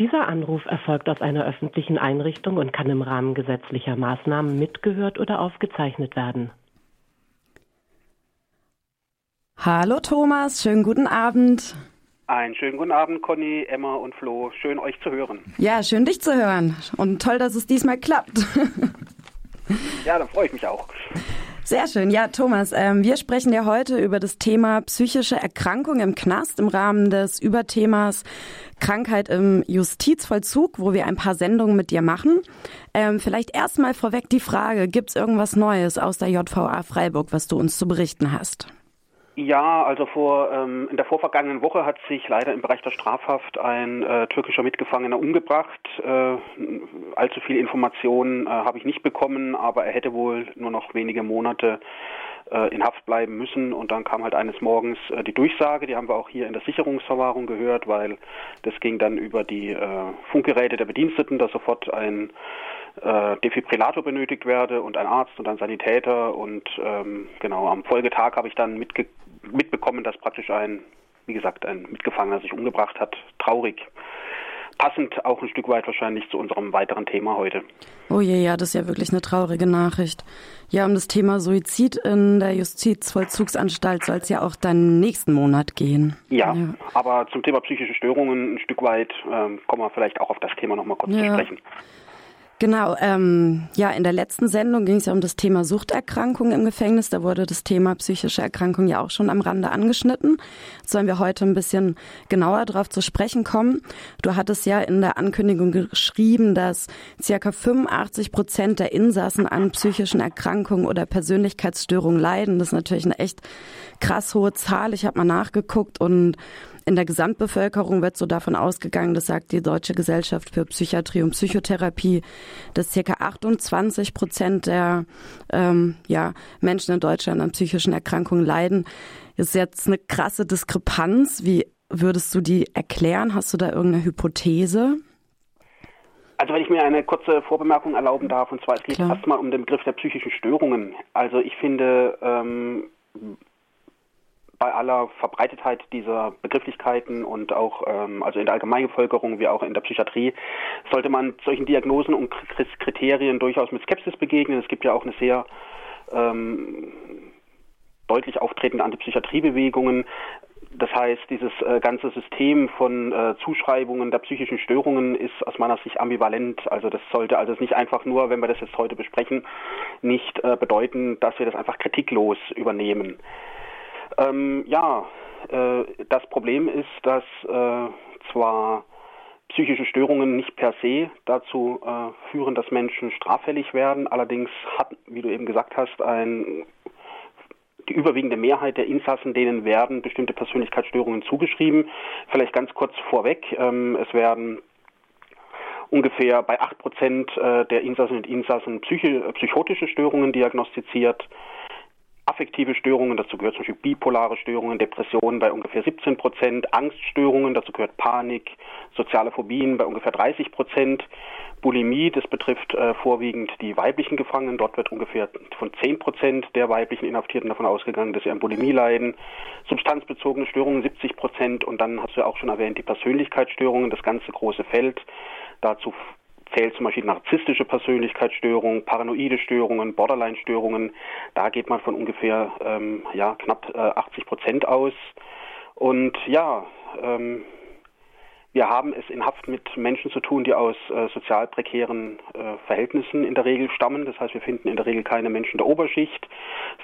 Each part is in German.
Dieser Anruf erfolgt aus einer öffentlichen Einrichtung und kann im Rahmen gesetzlicher Maßnahmen mitgehört oder aufgezeichnet werden. Hallo Thomas, schönen guten Abend. Einen schönen guten Abend, Conny, Emma und Flo. Schön, euch zu hören. Ja, schön, dich zu hören. Und toll, dass es diesmal klappt. ja, dann freue ich mich auch. Sehr schön. Ja, Thomas, ähm, wir sprechen ja heute über das Thema psychische Erkrankung im Knast im Rahmen des Überthemas Krankheit im Justizvollzug, wo wir ein paar Sendungen mit dir machen. Ähm, vielleicht erstmal vorweg die Frage, gibt es irgendwas Neues aus der JVA Freiburg, was du uns zu berichten hast? Ja, also vor ähm, in der vorvergangenen Woche hat sich leider im Bereich der Strafhaft ein äh, türkischer Mitgefangener umgebracht. Äh, allzu viele Informationen äh, habe ich nicht bekommen, aber er hätte wohl nur noch wenige Monate äh, in Haft bleiben müssen. Und dann kam halt eines Morgens äh, die Durchsage, die haben wir auch hier in der Sicherungsverwahrung gehört, weil das ging dann über die äh, Funkgeräte der Bediensteten, dass sofort ein äh, Defibrillator benötigt werde und ein Arzt und ein Sanitäter und ähm, genau am Folgetag habe ich dann mitge mitbekommen, dass praktisch ein, wie gesagt, ein Mitgefangener sich umgebracht hat. Traurig. Passend auch ein Stück weit wahrscheinlich zu unserem weiteren Thema heute. Oh je, ja, das ist ja wirklich eine traurige Nachricht. Ja, um das Thema Suizid in der Justizvollzugsanstalt soll es ja auch dann nächsten Monat gehen. Ja, ja, aber zum Thema psychische Störungen ein Stück weit ähm, kommen wir vielleicht auch auf das Thema nochmal kurz ja. zu sprechen. Genau, ähm, ja, in der letzten Sendung ging es ja um das Thema Suchterkrankung im Gefängnis. Da wurde das Thema psychische Erkrankung ja auch schon am Rande angeschnitten. Sollen wir heute ein bisschen genauer darauf zu sprechen kommen. Du hattest ja in der Ankündigung geschrieben, dass circa 85 Prozent der Insassen an psychischen Erkrankungen oder Persönlichkeitsstörungen leiden. Das ist natürlich eine echt krass hohe Zahl. Ich habe mal nachgeguckt und in der Gesamtbevölkerung wird so davon ausgegangen, das sagt die Deutsche Gesellschaft für Psychiatrie und Psychotherapie, dass circa 28 Prozent der ähm, ja, Menschen in Deutschland an psychischen Erkrankungen leiden. Das ist jetzt eine krasse Diskrepanz. Wie würdest du die erklären? Hast du da irgendeine Hypothese? Also wenn ich mir eine kurze Vorbemerkung erlauben darf, und zwar es geht erstmal um den Begriff der psychischen Störungen. Also ich finde, ähm, bei aller Verbreitetheit dieser Begrifflichkeiten und auch ähm, also in der Allgemeinbevölkerung wie auch in der Psychiatrie sollte man solchen Diagnosen und Kriterien durchaus mit Skepsis begegnen. Es gibt ja auch eine sehr ähm, deutlich auftretende Antipsychiatriebewegungen. Das heißt, dieses äh, ganze System von äh, Zuschreibungen der psychischen Störungen ist aus meiner Sicht ambivalent. Also das sollte also nicht einfach nur, wenn wir das jetzt heute besprechen, nicht äh, bedeuten, dass wir das einfach kritiklos übernehmen. Ähm, ja, äh, das Problem ist, dass äh, zwar psychische Störungen nicht per se dazu äh, führen, dass Menschen straffällig werden. Allerdings hat, wie du eben gesagt hast, ein, die überwiegende Mehrheit der Insassen, denen werden bestimmte Persönlichkeitsstörungen zugeschrieben. Vielleicht ganz kurz vorweg, ähm, es werden ungefähr bei 8 Prozent äh, der Insassen und Insassen psychotische Störungen diagnostiziert affektive Störungen, dazu gehört zum Beispiel bipolare Störungen, Depressionen bei ungefähr 17 Prozent, Angststörungen, dazu gehört Panik, soziale Phobien bei ungefähr 30 Prozent, Bulimie, das betrifft äh, vorwiegend die weiblichen Gefangenen, dort wird ungefähr von 10 Prozent der weiblichen Inhaftierten davon ausgegangen, dass sie an Bulimie leiden, substanzbezogene Störungen 70 Prozent und dann hast du ja auch schon erwähnt, die Persönlichkeitsstörungen, das ganze große Feld, dazu zählt zum Beispiel narzisstische Persönlichkeitsstörungen, paranoide Störungen, Borderline-Störungen. Da geht man von ungefähr ähm, ja, knapp äh, 80 Prozent aus. Und ja, ähm, wir haben es in Haft mit Menschen zu tun, die aus äh, sozial prekären äh, Verhältnissen in der Regel stammen. Das heißt, wir finden in der Regel keine Menschen der Oberschicht.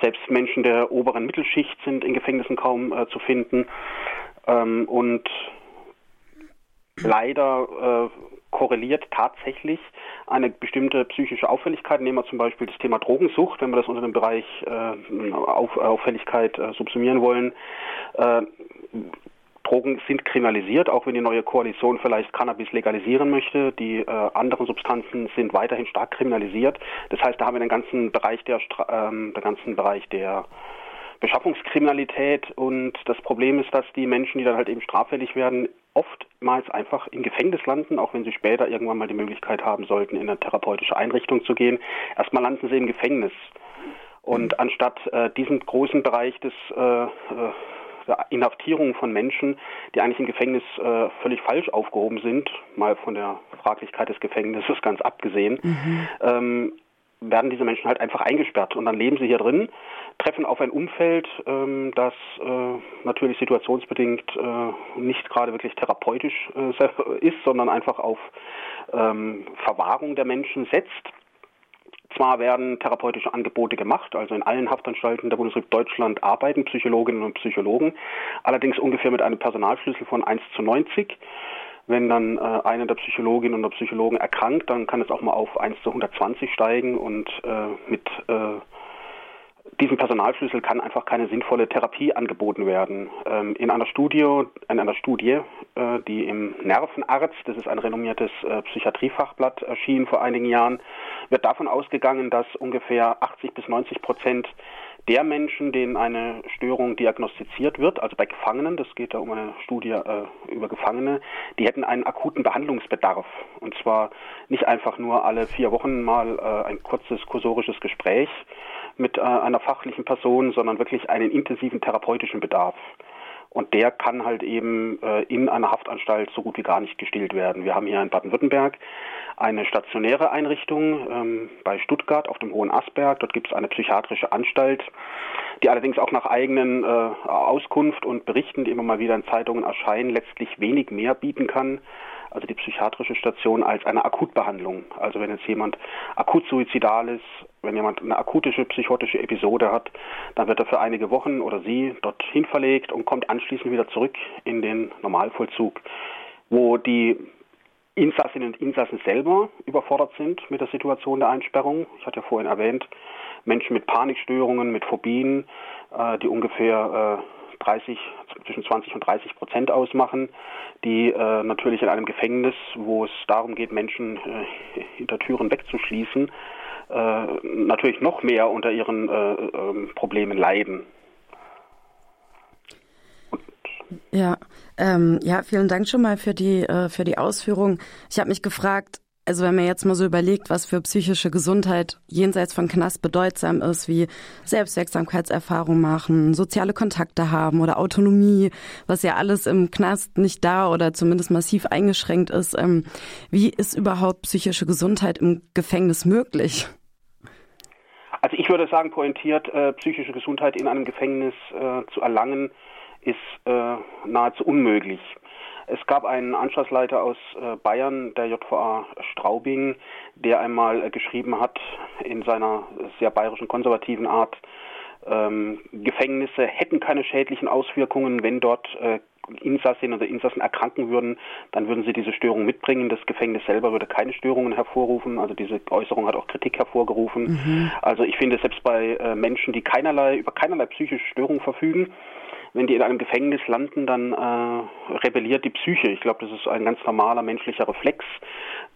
Selbst Menschen der oberen Mittelschicht sind in Gefängnissen kaum äh, zu finden. Ähm, und leider äh, korreliert tatsächlich eine bestimmte psychische Auffälligkeit. Nehmen wir zum Beispiel das Thema Drogensucht, wenn wir das unter dem Bereich äh, Auf, Auffälligkeit äh, subsumieren wollen. Äh, Drogen sind kriminalisiert, auch wenn die neue Koalition vielleicht Cannabis legalisieren möchte. Die äh, anderen Substanzen sind weiterhin stark kriminalisiert. Das heißt, da haben wir den ganzen Bereich der, ähm, der ganzen Bereich der Beschaffungskriminalität und das Problem ist, dass die Menschen, die dann halt eben straffällig werden, oftmals einfach im Gefängnis landen, auch wenn sie später irgendwann mal die Möglichkeit haben sollten, in eine therapeutische Einrichtung zu gehen. Erstmal landen sie im Gefängnis. Und mhm. anstatt äh, diesen großen Bereich des, äh, äh der Inhaftierung von Menschen, die eigentlich im Gefängnis äh, völlig falsch aufgehoben sind, mal von der Fraglichkeit des Gefängnisses ganz abgesehen, mhm. ähm, werden diese Menschen halt einfach eingesperrt und dann leben sie hier drin, treffen auf ein Umfeld, ähm, das äh, natürlich situationsbedingt äh, nicht gerade wirklich therapeutisch äh, ist, sondern einfach auf ähm, Verwahrung der Menschen setzt. Zwar werden therapeutische Angebote gemacht, also in allen Haftanstalten der Bundesrepublik Deutschland arbeiten Psychologinnen und Psychologen, allerdings ungefähr mit einem Personalschlüssel von 1 zu 90. Wenn dann äh, eine der Psychologinnen oder Psychologen erkrankt, dann kann es auch mal auf 1 zu 120 steigen und äh, mit äh, diesem Personalschlüssel kann einfach keine sinnvolle Therapie angeboten werden. Ähm, in einer Studie, in einer Studie, äh, die im Nervenarzt, das ist ein renommiertes äh, Psychiatriefachblatt, erschien vor einigen Jahren, wird davon ausgegangen, dass ungefähr 80 bis 90 Prozent der Menschen, denen eine Störung diagnostiziert wird, also bei Gefangenen, das geht da um eine Studie äh, über Gefangene, die hätten einen akuten Behandlungsbedarf. Und zwar nicht einfach nur alle vier Wochen mal äh, ein kurzes kursorisches Gespräch mit äh, einer fachlichen Person, sondern wirklich einen intensiven therapeutischen Bedarf. Und der kann halt eben äh, in einer Haftanstalt so gut wie gar nicht gestillt werden. Wir haben hier in Baden-Württemberg eine stationäre Einrichtung ähm, bei Stuttgart auf dem Hohen Asberg. Dort gibt es eine psychiatrische Anstalt, die allerdings auch nach eigenen äh, Auskunft und Berichten, die immer mal wieder in Zeitungen erscheinen, letztlich wenig mehr bieten kann also die psychiatrische Station, als eine Akutbehandlung. Also wenn jetzt jemand akut suizidal ist, wenn jemand eine akutische psychotische Episode hat, dann wird er für einige Wochen oder sie dorthin verlegt und kommt anschließend wieder zurück in den Normalvollzug, wo die Insassinnen und Insassen selber überfordert sind mit der Situation der Einsperrung. Ich hatte ja vorhin erwähnt, Menschen mit Panikstörungen, mit Phobien, äh, die ungefähr äh, 30, zwischen 20 und 30 Prozent ausmachen, die äh, natürlich in einem Gefängnis, wo es darum geht, Menschen äh, hinter Türen wegzuschließen, äh, natürlich noch mehr unter ihren äh, ähm, Problemen leiden. Ja, ähm, ja, vielen Dank schon mal für die äh, für die Ausführung. Ich habe mich gefragt, also wenn man jetzt mal so überlegt, was für psychische Gesundheit jenseits von Knast bedeutsam ist, wie Selbstwirksamkeitserfahrung machen, soziale Kontakte haben oder Autonomie, was ja alles im Knast nicht da oder zumindest massiv eingeschränkt ist. Ähm, wie ist überhaupt psychische Gesundheit im Gefängnis möglich? Also ich würde sagen, pointiert, äh, psychische Gesundheit in einem Gefängnis äh, zu erlangen, ist äh, nahezu unmöglich. Es gab einen Anschlussleiter aus äh, Bayern, der JVA Straubing, der einmal äh, geschrieben hat in seiner sehr bayerischen konservativen Art, ähm, Gefängnisse hätten keine schädlichen Auswirkungen, wenn dort äh, Insassinnen oder Insassen erkranken würden, dann würden sie diese Störung mitbringen. Das Gefängnis selber würde keine Störungen hervorrufen. Also diese Äußerung hat auch Kritik hervorgerufen. Mhm. Also ich finde, selbst bei äh, Menschen, die keinerlei, über keinerlei psychische Störung verfügen, wenn die in einem Gefängnis landen, dann äh, rebelliert die Psyche. Ich glaube, das ist ein ganz normaler menschlicher Reflex.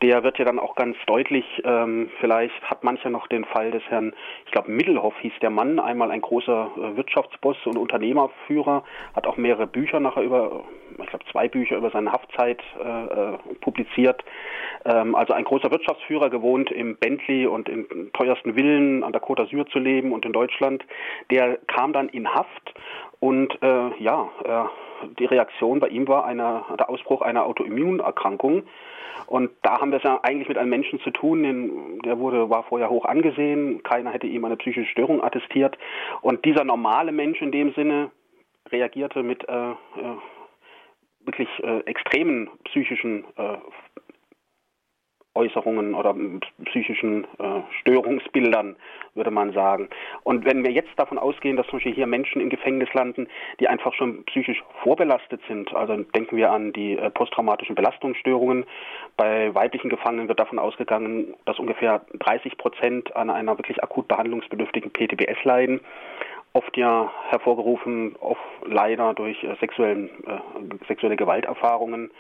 Der wird ja dann auch ganz deutlich, ähm, vielleicht hat mancher noch den Fall des Herrn, ich glaube, Middelhoff hieß der Mann, einmal ein großer äh, Wirtschaftsboss und Unternehmerführer, hat auch mehrere Bücher nachher über, ich glaube, zwei Bücher über seine Haftzeit äh, äh, publiziert. Ähm, also ein großer Wirtschaftsführer, gewohnt im Bentley und in teuersten Villen an der Côte d'Azur zu leben und in Deutschland, der kam dann in Haft und äh, ja, äh, die Reaktion bei ihm war eine, der Ausbruch einer Autoimmunerkrankung. Und da haben wir es ja eigentlich mit einem Menschen zu tun, den, der wurde, war vorher hoch angesehen, keiner hätte ihm eine psychische Störung attestiert. Und dieser normale Mensch in dem Sinne reagierte mit äh, äh wirklich äh, extremen psychischen äh, Äußerungen oder psychischen äh, Störungsbildern, würde man sagen. Und wenn wir jetzt davon ausgehen, dass zum Beispiel hier Menschen im Gefängnis landen, die einfach schon psychisch vorbelastet sind, also denken wir an die äh, posttraumatischen Belastungsstörungen. Bei weiblichen Gefangenen wird davon ausgegangen, dass ungefähr 30 Prozent an einer wirklich akut behandlungsbedürftigen PTBS leiden oft ja hervorgerufen, oft leider durch äh, sexuellen, äh, sexuelle Gewalterfahrungen.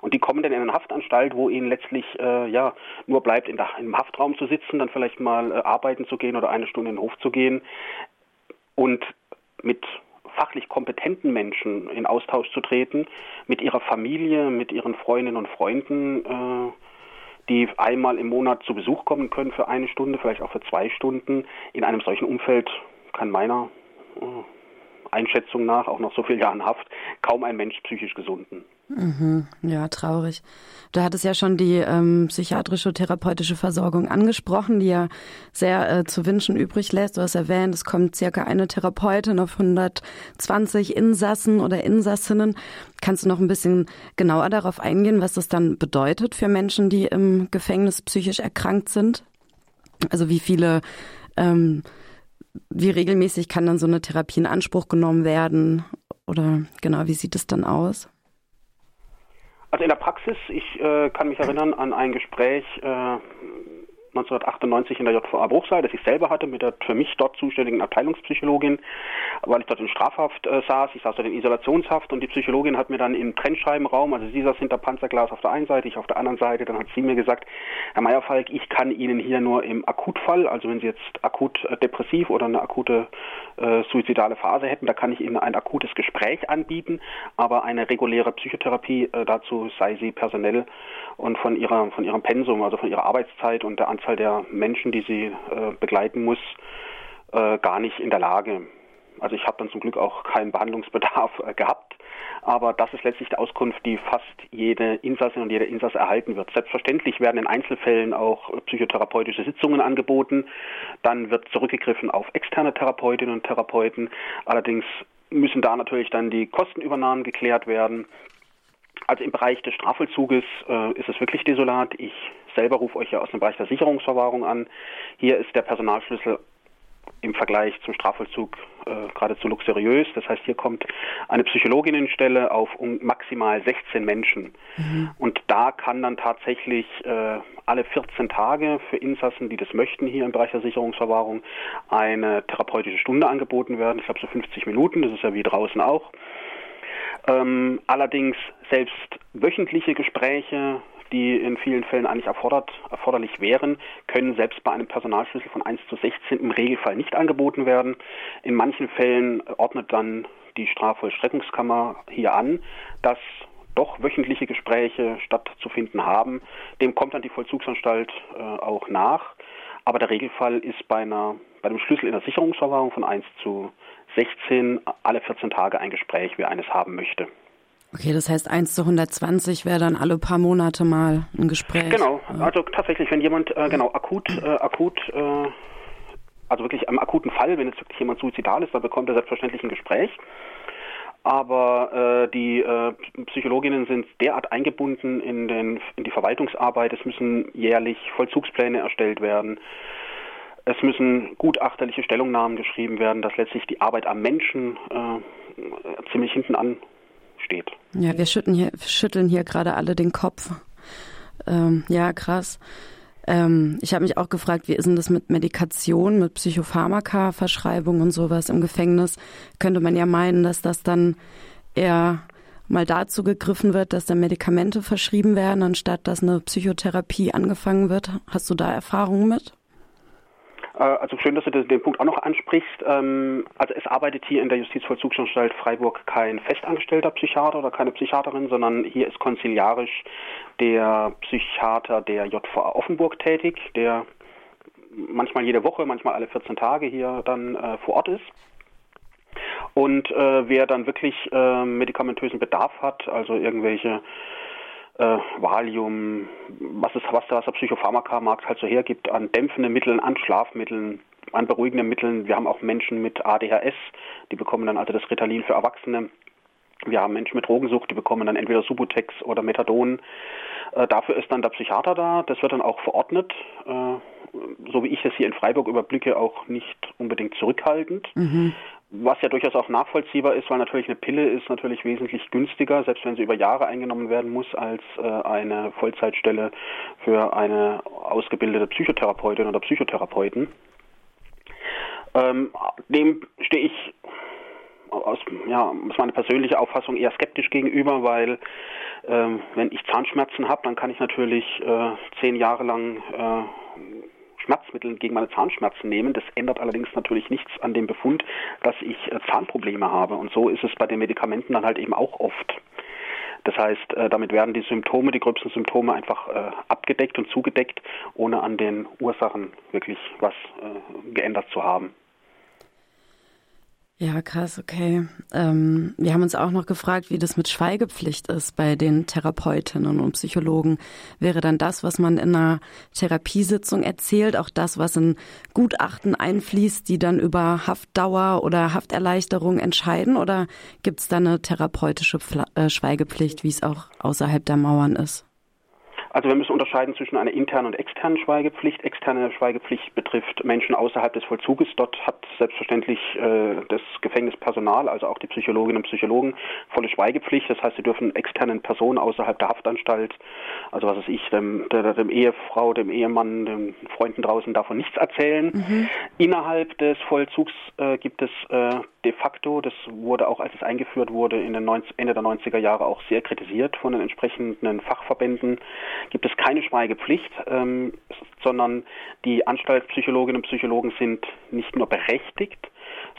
Und die kommen dann in eine Haftanstalt, wo ihnen letztlich äh, ja nur bleibt, in der, im Haftraum zu sitzen, dann vielleicht mal äh, arbeiten zu gehen oder eine Stunde in den Hof zu gehen und mit fachlich kompetenten Menschen in Austausch zu treten, mit ihrer Familie, mit ihren Freundinnen und Freunden, äh, die einmal im Monat zu Besuch kommen können für eine Stunde, vielleicht auch für zwei Stunden. In einem solchen Umfeld kann meiner Einschätzung nach, auch nach so vielen Jahren Haft, kaum ein Mensch psychisch gesunden. Mhm. Ja, traurig. Du hattest ja schon die ähm, psychiatrische therapeutische Versorgung angesprochen, die ja sehr äh, zu wünschen übrig lässt. Du hast erwähnt, es kommt circa eine Therapeutin auf 120 Insassen oder Insassinnen. Kannst du noch ein bisschen genauer darauf eingehen, was das dann bedeutet für Menschen, die im Gefängnis psychisch erkrankt sind? Also wie viele, ähm, wie regelmäßig kann dann so eine Therapie in Anspruch genommen werden? Oder genau, wie sieht es dann aus? Also in der Praxis, ich äh, kann mich erinnern an ein Gespräch äh, 1998 in der JVA Bruchsal, das ich selber hatte mit der für mich dort zuständigen Abteilungspsychologin, weil ich dort in Strafhaft äh, saß. Ich saß dort in Isolationshaft und die Psychologin hat mir dann im Trennscheibenraum, also sie saß hinter Panzerglas auf der einen Seite, ich auf der anderen Seite, dann hat sie mir gesagt, Herr Meyerfalk, ich kann Ihnen hier nur im Akutfall, also wenn Sie jetzt akut äh, depressiv oder eine akute äh, suizidale Phase hätten, da kann ich Ihnen ein akutes Gespräch anbieten, aber eine reguläre Psychotherapie, äh, dazu sei sie personell und von ihrer von ihrem Pensum, also von ihrer Arbeitszeit und der Anzahl der Menschen, die sie äh, begleiten muss, äh, gar nicht in der Lage. Also ich habe dann zum Glück auch keinen Behandlungsbedarf äh, gehabt, aber das ist letztlich die Auskunft, die fast jede Insassin und jeder Insass erhalten wird. Selbstverständlich werden in Einzelfällen auch psychotherapeutische Sitzungen angeboten, dann wird zurückgegriffen auf externe Therapeutinnen und Therapeuten. Allerdings müssen da natürlich dann die Kostenübernahmen geklärt werden. Also im Bereich des Strafvollzuges äh, ist es wirklich desolat. Ich selber rufe euch ja aus dem Bereich der Sicherungsverwahrung an. Hier ist der Personalschlüssel im Vergleich zum Strafvollzug äh, geradezu luxuriös. Das heißt, hier kommt eine Psychologinnenstelle auf um maximal 16 Menschen. Mhm. Und da kann dann tatsächlich äh, alle 14 Tage für Insassen, die das möchten, hier im Bereich der Sicherungsverwahrung eine therapeutische Stunde angeboten werden. Ich glaube so 50 Minuten, das ist ja wie draußen auch. Ähm, allerdings selbst wöchentliche Gespräche, die in vielen Fällen eigentlich erfordert, erforderlich wären, können selbst bei einem Personalschlüssel von 1 zu 16 im Regelfall nicht angeboten werden. In manchen Fällen ordnet dann die Strafvollstreckungskammer hier an, dass doch wöchentliche Gespräche stattzufinden haben. Dem kommt dann die Vollzugsanstalt äh, auch nach. Aber der Regelfall ist bei, einer, bei einem Schlüssel in der Sicherungsverwahrung von 1 zu 16 alle 14 Tage ein Gespräch, wer eines haben möchte. Okay, das heißt 1 zu 120 wäre dann alle paar Monate mal ein Gespräch. Genau, also tatsächlich, wenn jemand äh, genau akut, äh, akut, äh, also wirklich am akuten Fall, wenn jetzt wirklich jemand suizidal ist, dann bekommt er selbstverständlich ein Gespräch. Aber äh, die äh, Psychologinnen sind derart eingebunden in, den, in die Verwaltungsarbeit. Es müssen jährlich Vollzugspläne erstellt werden. Es müssen gutachterliche Stellungnahmen geschrieben werden, dass letztlich die Arbeit am Menschen äh, ziemlich hinten ansteht. Ja, wir schütteln hier, schütteln hier gerade alle den Kopf. Ähm, ja, krass. Ähm, ich habe mich auch gefragt, wie ist denn das mit Medikation, mit Psychopharmaka, Verschreibung und sowas im Gefängnis? Könnte man ja meinen, dass das dann eher mal dazu gegriffen wird, dass da Medikamente verschrieben werden, anstatt dass eine Psychotherapie angefangen wird. Hast du da Erfahrungen mit? Äh, also schön, dass du den Punkt auch noch ansprichst. Ähm, also es arbeitet hier in der Justizvollzugsanstalt Freiburg kein festangestellter Psychiater oder keine Psychiaterin, sondern hier ist konziliarisch der Psychiater der JVA Offenburg tätig, der manchmal jede Woche, manchmal alle 14 Tage hier dann äh, vor Ort ist. Und äh, wer dann wirklich medikamentösen Bedarf hat, also irgendwelche äh, Valium, was, es, was, der Psychopharmaka-Markt halt so hergibt an dämpfenden Mitteln, an Schlafmitteln, an beruhigenden Mitteln. Wir haben auch Menschen mit ADHS, die bekommen dann also das Ritalin für Erwachsene. Wir haben Menschen mit Drogensucht, die bekommen dann entweder Subutex oder Methadon. Äh, dafür ist dann der Psychiater da. Das wird dann auch verordnet. Äh, so wie ich es hier in Freiburg überblicke, auch nicht unbedingt zurückhaltend. Mhm. Was ja durchaus auch nachvollziehbar ist, weil natürlich eine Pille ist natürlich wesentlich günstiger, selbst wenn sie über Jahre eingenommen werden muss, als äh, eine Vollzeitstelle für eine ausgebildete Psychotherapeutin oder Psychotherapeuten. Ähm, dem stehe ich aus, ja, ist meine persönliche Auffassung eher skeptisch gegenüber, weil ähm, wenn ich Zahnschmerzen habe, dann kann ich natürlich äh, zehn Jahre lang äh, Schmerzmittel gegen meine Zahnschmerzen nehmen. Das ändert allerdings natürlich nichts an dem Befund, dass ich äh, Zahnprobleme habe. Und so ist es bei den Medikamenten dann halt eben auch oft. Das heißt, äh, damit werden die Symptome, die gröbsten Symptome einfach äh, abgedeckt und zugedeckt, ohne an den Ursachen wirklich was geändert zu haben. Ja, krass, okay. Ähm, wir haben uns auch noch gefragt, wie das mit Schweigepflicht ist bei den Therapeutinnen und Psychologen. Wäre dann das, was man in einer Therapiesitzung erzählt, auch das, was in Gutachten einfließt, die dann über Haftdauer oder Hafterleichterung entscheiden? Oder gibt es da eine therapeutische Pfla äh, Schweigepflicht, wie es auch außerhalb der Mauern ist? Also wir müssen unterscheiden zwischen einer internen und externen Schweigepflicht. Externe Schweigepflicht betrifft Menschen außerhalb des Vollzuges. Dort hat selbstverständlich äh, das Gefängnispersonal, also auch die Psychologinnen und Psychologen, volle Schweigepflicht. Das heißt, sie dürfen externen Personen außerhalb der Haftanstalt, also was weiß ich, dem, der, dem Ehefrau, dem Ehemann, den Freunden draußen davon nichts erzählen. Mhm. Innerhalb des Vollzugs äh, gibt es äh, de facto, das wurde auch, als es eingeführt wurde, in den 90, Ende der 90er Jahre auch sehr kritisiert von den entsprechenden Fachverbänden, gibt es keine Schweigepflicht, ähm, sondern die Anstaltspsychologinnen und Psychologen sind nicht nur berechtigt,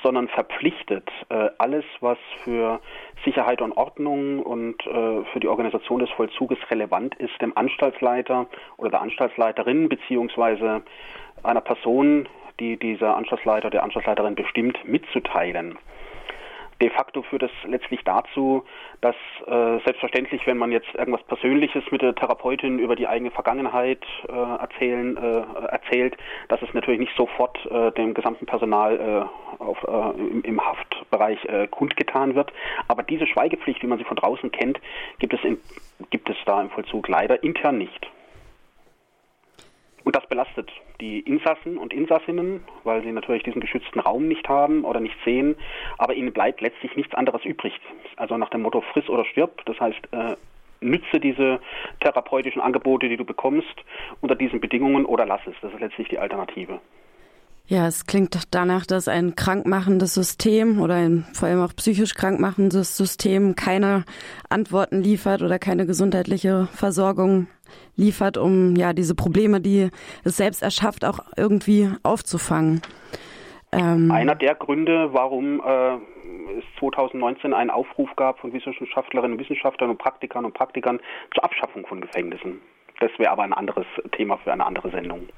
sondern verpflichtet, äh, alles, was für Sicherheit und Ordnung und äh, für die Organisation des Vollzuges relevant ist, dem Anstaltsleiter oder der Anstaltsleiterin beziehungsweise einer Person, die dieser Anstaltsleiter, der Anstaltsleiterin bestimmt, mitzuteilen. De facto führt es letztlich dazu, dass äh, selbstverständlich, wenn man jetzt irgendwas Persönliches mit der Therapeutin über die eigene Vergangenheit äh, erzählen, äh, erzählt, dass es natürlich nicht sofort äh, dem gesamten Personal äh, auf, äh, im, im, Haftbereich kundgetan wird. Aber diese Schweigepflicht, wie man sie von draußen kennt, gibt es, in, gibt es da im Vollzug leider intern nicht. Und das belastet die Insassen und Insassinnen, weil sie natürlich diesen geschützten Raum nicht haben oder nicht sehen, aber ihnen bleibt letztlich nichts anderes übrig. Also nach dem Motto friss oder stirb, das heißt, äh, nütze diese therapeutischen Angebote, die du bekommst, unter diesen Bedingungen oder lass es. Das ist letztlich die Alternative. Ja, es klingt danach, dass ein krankmachendes System oder ein vor allem auch psychisch krankmachendes System keine Antworten liefert oder keine gesundheitliche Versorgung liefert, um ja diese Probleme, die es selbst erschafft, auch irgendwie aufzufangen. Ähm Einer der Gründe, warum äh, es 2019 einen Aufruf gab von Wissenschaftlerinnen und Wissenschaftlern und Praktikern und Praktikern zur Abschaffung von Gefängnissen. Das wäre aber ein anderes Thema für eine andere Sendung.